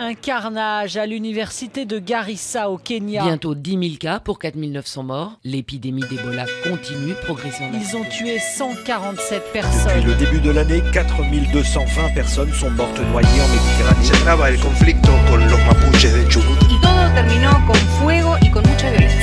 Un carnage à l'université de Garissa au Kenya. Bientôt 10 000 cas pour 4 900 morts. L'épidémie d'Ebola continue progressivement. Ils ont tué 147 personnes. Depuis le début de l'année, 4220 personnes sont mortes noyées en Méditerranée. Cerraba el conflicto con los mapuches de Chubut. Y todo terminó con fuego y con mucha violencia.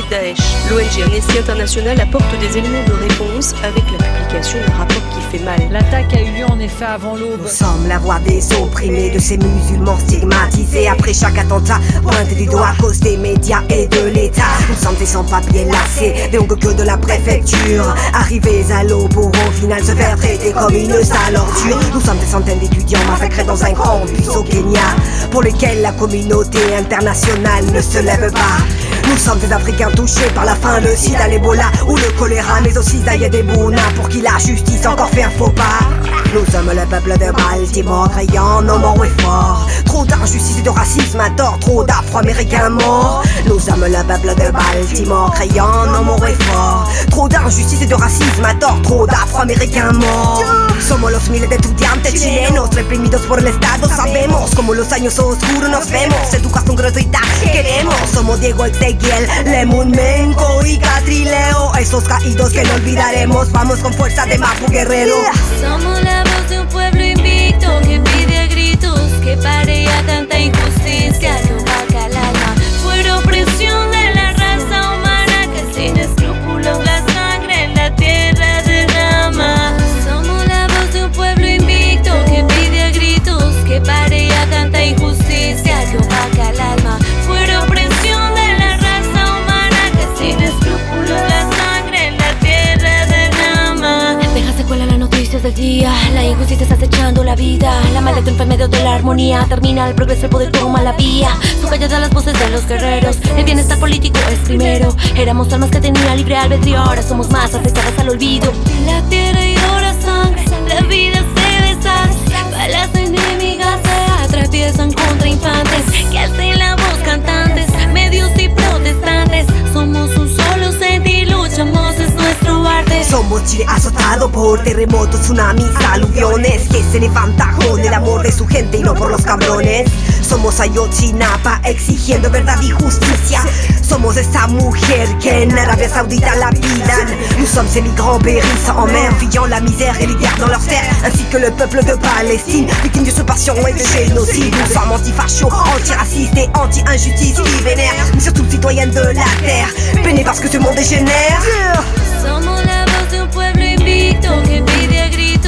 Daesh L'ONG Amnesty International apporte des éléments de réponse avec la publication d'un rapport qui fait mal. L'attaque a eu lieu en effet avant l'aube. Nous sommes la voix des opprimés, de ces musulmans stigmatisés. Après chaque attentat, pointe du doigt à cause des médias et de l'État. Nous sommes des sans-papiers lassés, des ongles que de la préfecture. Arrivés à l'eau pour au final se faire traiter comme une sale ordure. Nous sommes des centaines d'étudiants massacrés dans un grand bus au Kenya, pour lesquels la communauté internationale ne se lève pas. Nous sommes des Africains touchés par la faim, le sida, l'Ebola ou le choléra, mais aussi Zayed et Bouna pour qui la justice encore fait un faux pas. Nous sommes le peuple de Baltimore, criant nos morts et forts. Trop d'injustice et de racisme à tort, trop d'Afro-Américains morts. Nous sommes le peuple de Baltimore, criant nos morts et forts. Trop d'injustice et de racisme à tort, trop d'Afro-Américains morts. Somos los miles de estudiantes chilenos reprimidos por el Estado. Sabemos como los años oscuros nos vemos. Educación gratuita queremos. Somos Diego Ezequiel, Lemun Menco y Catrileo. Esos caídos que no olvidaremos. Vamos con fuerza de Mapu Guerrero. Somos la voz de un pueblo invicto que pide a gritos que pare ya del día. La injusticia está acechando la vida. La maldad en medio de la armonía. Termina el progreso, el poder toma la vía. Son calladas las voces de los guerreros. El bienestar político es primero. Éramos almas que tenían libre albedrío. Ahora somos más afectadas al olvido. La tierra llora sangre. La vida Somos Chile azotado por terremotos, tsunamis, aluviones Que se levanta con el amor de su gente y no por los cabrones Somos Ayotzinapa exigiendo verdad y justicia Somos esa mujer que en Arabia Saoudita la pidan Nous sommes ces migrants périssent en mer Fuyant la misère et l'hiver dans leurs terres Ainsi que le peuple de Palestine Victime de ce passion et de génocide. Nous sommes anti-fachos, anti-racistes et anti-injustice qui vénèrent Mais surtout citoyennes de la terre. Peinés parce que ce monde dégénère voz de un pueblo invicto que pide a gritos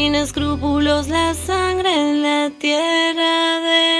sin escrúpulos la sangre en la tierra derrama.